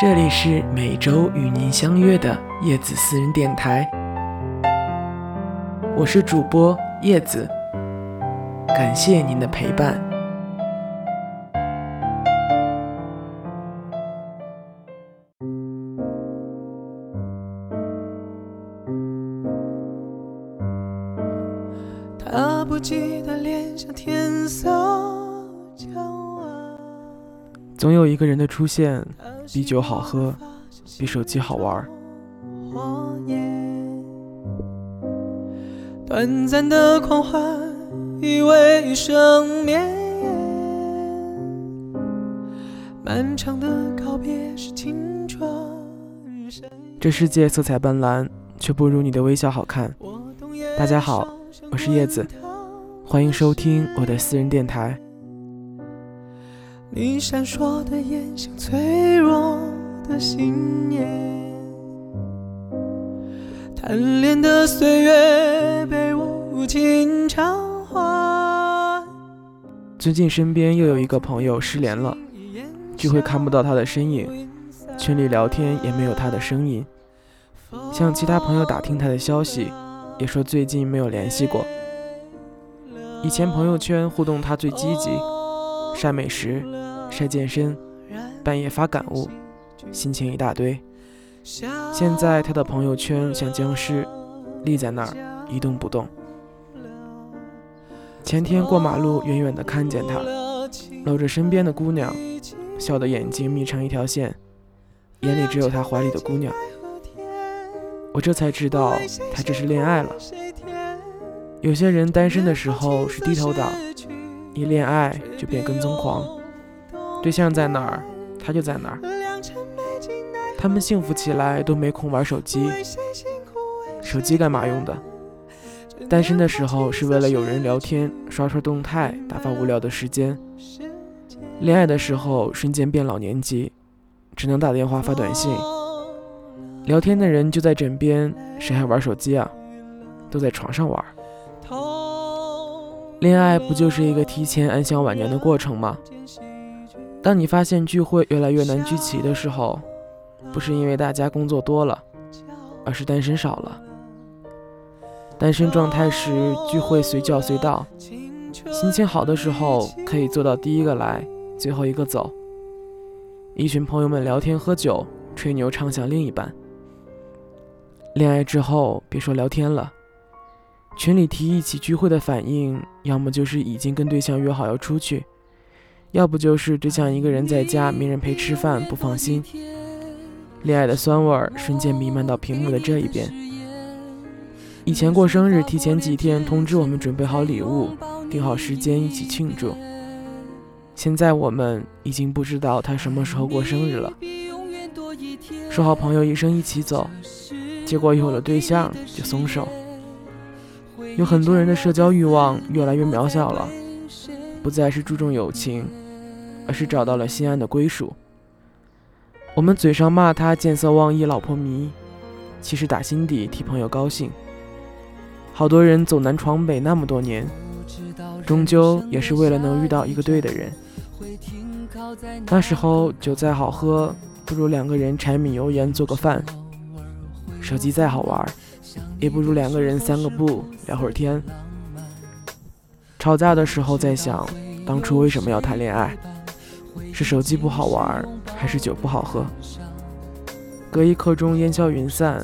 这里是每周与您相约的叶子私人电台，我是主播叶子，感谢您的陪伴。他不记得脸上天色总有一个人的出现，比酒好喝，比手机好玩。短暂的狂欢以为生灭，漫长的告别是青春。这世界色彩斑斓，却不如你的微笑好看。大家好，我是叶子，欢迎收听我的私人电台。你闪烁的眼像脆弱的信念，贪恋的岁月被无情偿还。最近身边又有一个朋友失联了，聚会看不到他的身影，群里聊天也没有他的声音。向其他朋友打听他的消息，也说最近没有联系过。以前朋友圈互动他最积极，晒美食。晒健身，半夜发感悟，心情一大堆。现在他的朋友圈像僵尸，立在那儿一动不动。前天过马路，远远的看见他，搂着身边的姑娘，笑的眼睛眯成一条线，眼里只有他怀里的姑娘。我这才知道，他这是恋爱了。有些人单身的时候是低头党，一恋爱就变跟踪狂。对象在哪儿，他就在哪儿。他们幸福起来都没空玩手机，手机干嘛用的？单身的时候是为了有人聊天，刷刷动态，打发无聊的时间。恋爱的时候瞬间变老年级，只能打电话发短信。聊天的人就在枕边，谁还玩手机啊？都在床上玩。恋爱不就是一个提前安享晚年的过程吗？当你发现聚会越来越难聚齐的时候，不是因为大家工作多了，而是单身少了。单身状态时聚会随叫随到，心情好的时候可以做到第一个来，最后一个走。一群朋友们聊天喝酒，吹牛畅想另一半。恋爱之后别说聊天了，群里提一起聚会的反应，要么就是已经跟对象约好要出去。要不就是只想一个人在家，没人陪吃饭，不放心。恋爱的酸味儿瞬间弥漫到屏幕的这一边。以前过生日，提前几天通知我们准备好礼物，定好时间一起庆祝。现在我们已经不知道他什么时候过生日了。说好朋友一生一起走，结果有了对象就松手。有很多人的社交欲望越来越渺小了，不再是注重友情。而是找到了心安的归属。我们嘴上骂他见色忘义、老婆迷，其实打心底替朋友高兴。好多人走南闯北那么多年，终究也是为了能遇到一个对的人。那时候酒再好喝，不如两个人柴米油盐做个饭；手机再好玩，也不如两个人散个步聊会儿天。吵架的时候在想，当初为什么要谈恋爱？是手机不好玩，还是酒不好喝？隔一刻钟烟消云散，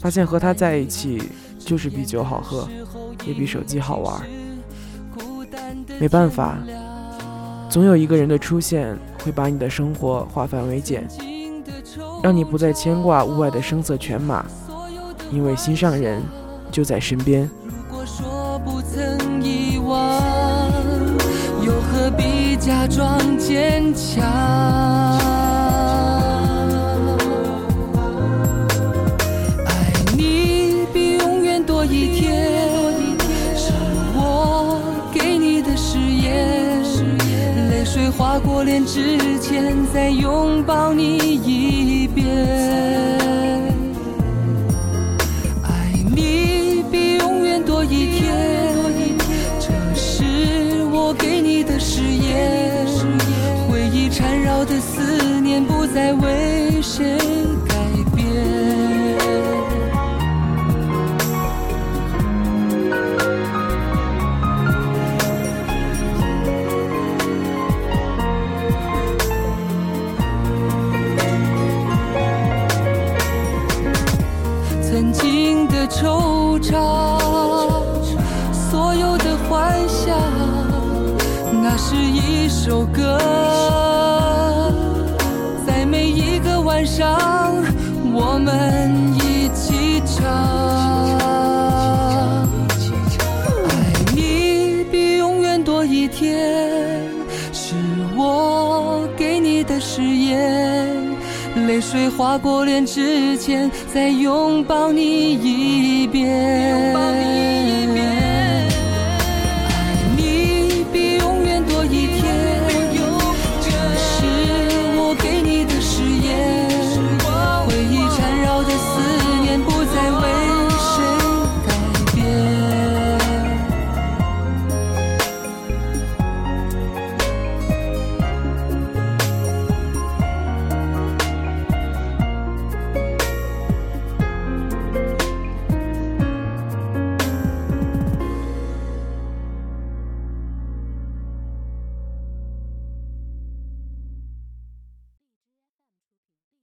发现和他在一起就是比酒好喝，也比手机好玩。没办法，总有一个人的出现会把你的生活化繁为简，让你不再牵挂屋外的声色犬马，因为心上人就在身边。如果说不曾遗忘，又何必？假装坚强。水划过脸之前，再拥抱你一遍。爱你比永远多一天，这是我给你的誓言。回忆缠绕的思念，不再为那是一首歌，在每一个晚上，我们一起唱。爱你比永远多一天，是我给你的誓言。泪水划过脸之前，再拥抱你一。